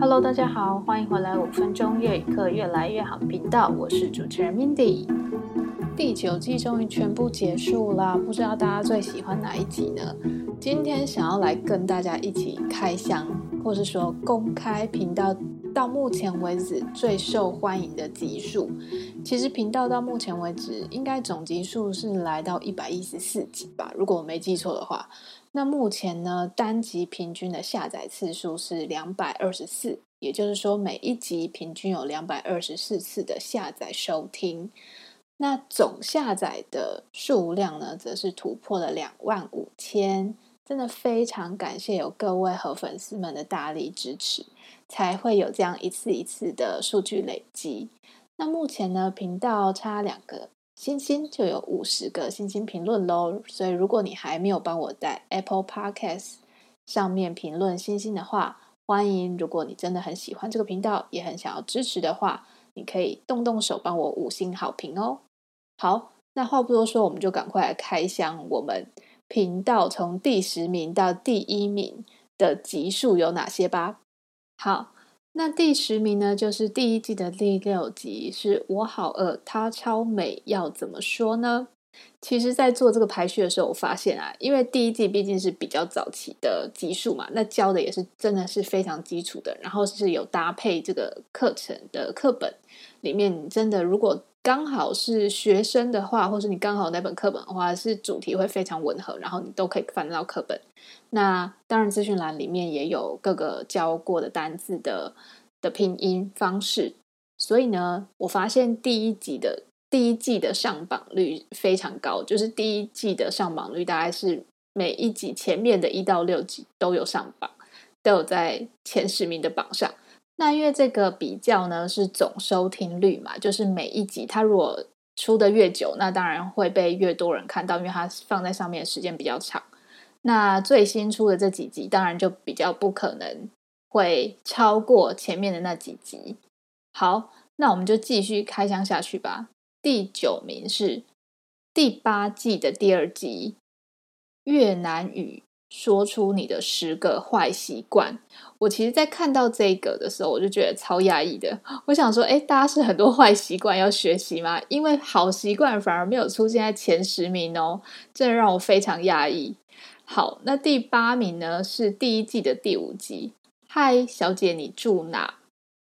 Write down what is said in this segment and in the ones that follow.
Hello，大家好，欢迎回来五分钟粤语课越来越好频道，我是主持人 Mindy。第九季终于全部结束啦，不知道大家最喜欢哪一集呢？今天想要来跟大家一起开箱，或是说公开频道到目前为止最受欢迎的集数。其实频道到目前为止应该总集数是来到一百一十四集吧，如果我没记错的话。那目前呢，单集平均的下载次数是两百二十四，也就是说每一集平均有两百二十四次的下载收听。那总下载的数量呢，则是突破了两万五千，真的非常感谢有各位和粉丝们的大力支持，才会有这样一次一次的数据累积。那目前呢，频道差两个。星星就有五十个星星评论喽，所以如果你还没有帮我在 Apple Podcast 上面评论星星的话，欢迎。如果你真的很喜欢这个频道，也很想要支持的话，你可以动动手帮我五星好评哦。好，那话不多说，我们就赶快来开箱我们频道从第十名到第一名的集数有哪些吧。好。那第十名呢，就是第一季的第六集，是我好饿，她超美，要怎么说呢？其实，在做这个排序的时候，我发现啊，因为第一季毕竟是比较早期的集数嘛，那教的也是真的是非常基础的，然后是有搭配这个课程的课本里面，真的如果。刚好是学生的话，或是你刚好那本课本的话，是主题会非常吻合，然后你都可以翻到课本。那当然，资讯栏里面也有各个教过的单字的的拼音方式。所以呢，我发现第一集的第一季的上榜率非常高，就是第一季的上榜率大概是每一集前面的一到六集都有上榜，都有在前十名的榜上。那因为这个比较呢，是总收听率嘛，就是每一集它如果出的越久，那当然会被越多人看到，因为它放在上面的时间比较长。那最新出的这几集，当然就比较不可能会超过前面的那几集。好，那我们就继续开箱下去吧。第九名是第八季的第二集越南语。说出你的十个坏习惯。我其实，在看到这个的时候，我就觉得超压抑的。我想说，哎，大家是很多坏习惯要学习吗？因为好习惯反而没有出现在前十名哦，真的让我非常压抑。好，那第八名呢，是第一季的第五集。嗨，小姐，你住哪？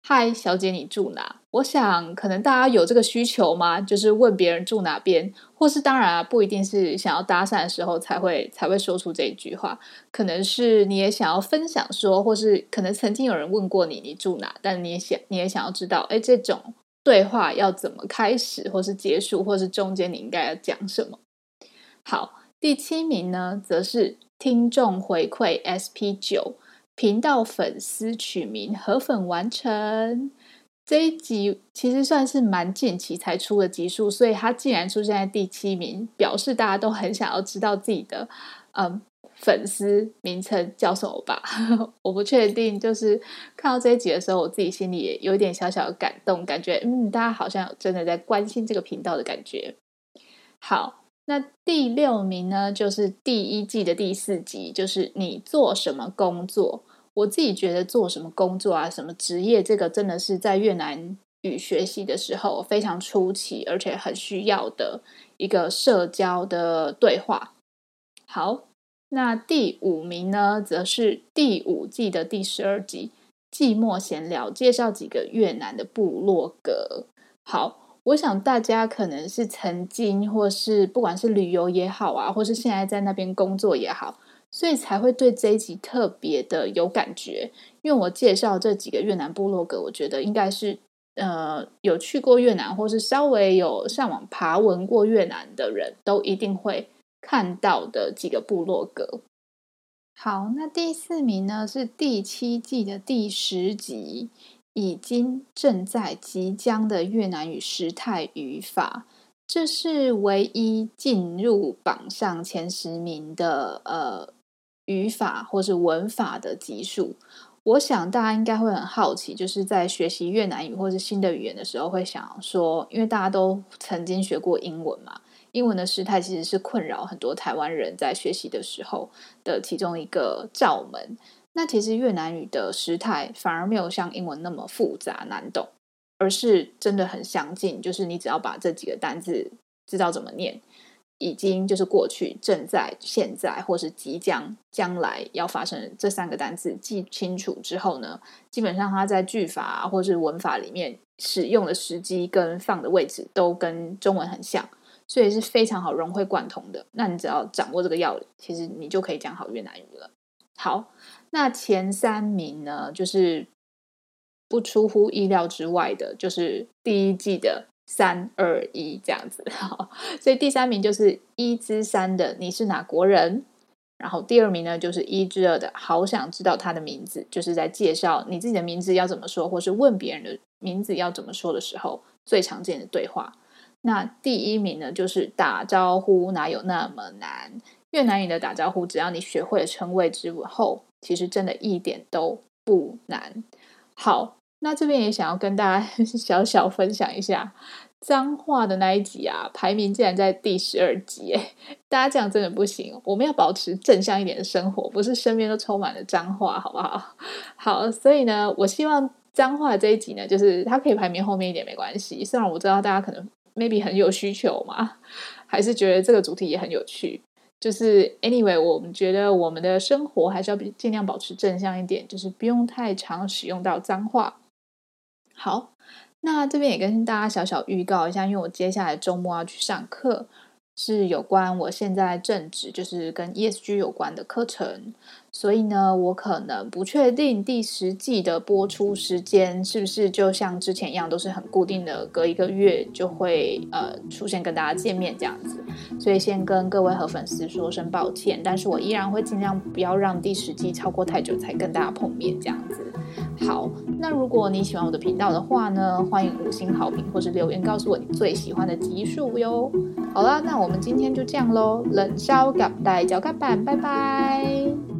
嗨，小姐，你住哪？我想，可能大家有这个需求吗？就是问别人住哪边，或是当然啊，不一定是想要搭讪的时候才会才会说出这一句话，可能是你也想要分享说，或是可能曾经有人问过你，你住哪？但你也想，你也想要知道，哎，这种对话要怎么开始，或是结束，或是中间你应该要讲什么？好，第七名呢，则是听众回馈 SP 九。频道粉丝取名河粉完成这一集，其实算是蛮近期才出的集数，所以它竟然出现在第七名，表示大家都很想要知道自己的嗯粉丝名称叫什么吧？我不确定，就是看到这一集的时候，我自己心里也有点小小的感动，感觉嗯，大家好像真的在关心这个频道的感觉。好。那第六名呢，就是第一季的第四集，就是你做什么工作？我自己觉得做什么工作啊，什么职业，这个真的是在越南语学习的时候非常初期，而且很需要的一个社交的对话。好，那第五名呢，则是第五季的第十二集《寂寞闲聊》，介绍几个越南的部落格。好。我想大家可能是曾经，或是不管是旅游也好啊，或是现在在那边工作也好，所以才会对这一集特别的有感觉。因为我介绍这几个越南部落格，我觉得应该是呃有去过越南，或是稍微有上网爬文过越南的人都一定会看到的几个部落格。好，那第四名呢，是第七季的第十集。已经、正在、即将的越南语时态语法，这是唯一进入榜上前十名的呃语法或是文法的集数。我想大家应该会很好奇，就是在学习越南语或是新的语言的时候，会想说，因为大家都曾经学过英文嘛，英文的时态其实是困扰很多台湾人在学习的时候的其中一个罩门。那其实越南语的时态反而没有像英文那么复杂难懂，而是真的很相近。就是你只要把这几个单字知道怎么念，已经就是过去、正在、现在或是即将、将来要发生这三个单字记清楚之后呢，基本上它在句法或是文法里面使用的时机跟放的位置都跟中文很像，所以是非常好融会贯通的。那你只要掌握这个要领，其实你就可以讲好越南语了。好。那前三名呢，就是不出乎意料之外的，就是第一季的三二一这样子。好，所以第三名就是一之三的你是哪国人？然后第二名呢，就是一之二的好想知道他的名字，就是在介绍你自己的名字要怎么说，或是问别人的名字要怎么说的时候，最常见的对话。那第一名呢，就是打招呼哪有那么难？越南语的打招呼，只要你学会了称谓之后。其实真的一点都不难。好，那这边也想要跟大家小小分享一下脏话的那一集啊，排名竟然在第十二集，哎，大家这样真的不行。我们要保持正向一点的生活，不是身边都充满了脏话，好不好？好，所以呢，我希望脏话这一集呢，就是它可以排名后面一点没关系。虽然我知道大家可能 maybe 很有需求嘛，还是觉得这个主题也很有趣。就是 anyway，我们觉得我们的生活还是要尽量保持正向一点，就是不用太常使用到脏话。好，那这边也跟大家小小预告一下，因为我接下来周末要去上课。是有关我现在正职，就是跟 ESG 有关的课程，所以呢，我可能不确定第十季的播出时间是不是就像之前一样，都是很固定的，隔一个月就会呃出现跟大家见面这样子。所以先跟各位和粉丝说声抱歉，但是我依然会尽量不要让第十季超过太久才跟大家碰面这样子。好，那如果你喜欢我的频道的话呢，欢迎五星好评或是留言告诉我你最喜欢的集数哟。好了，那我们今天就这样喽，冷烧甲带脚盖板，拜拜。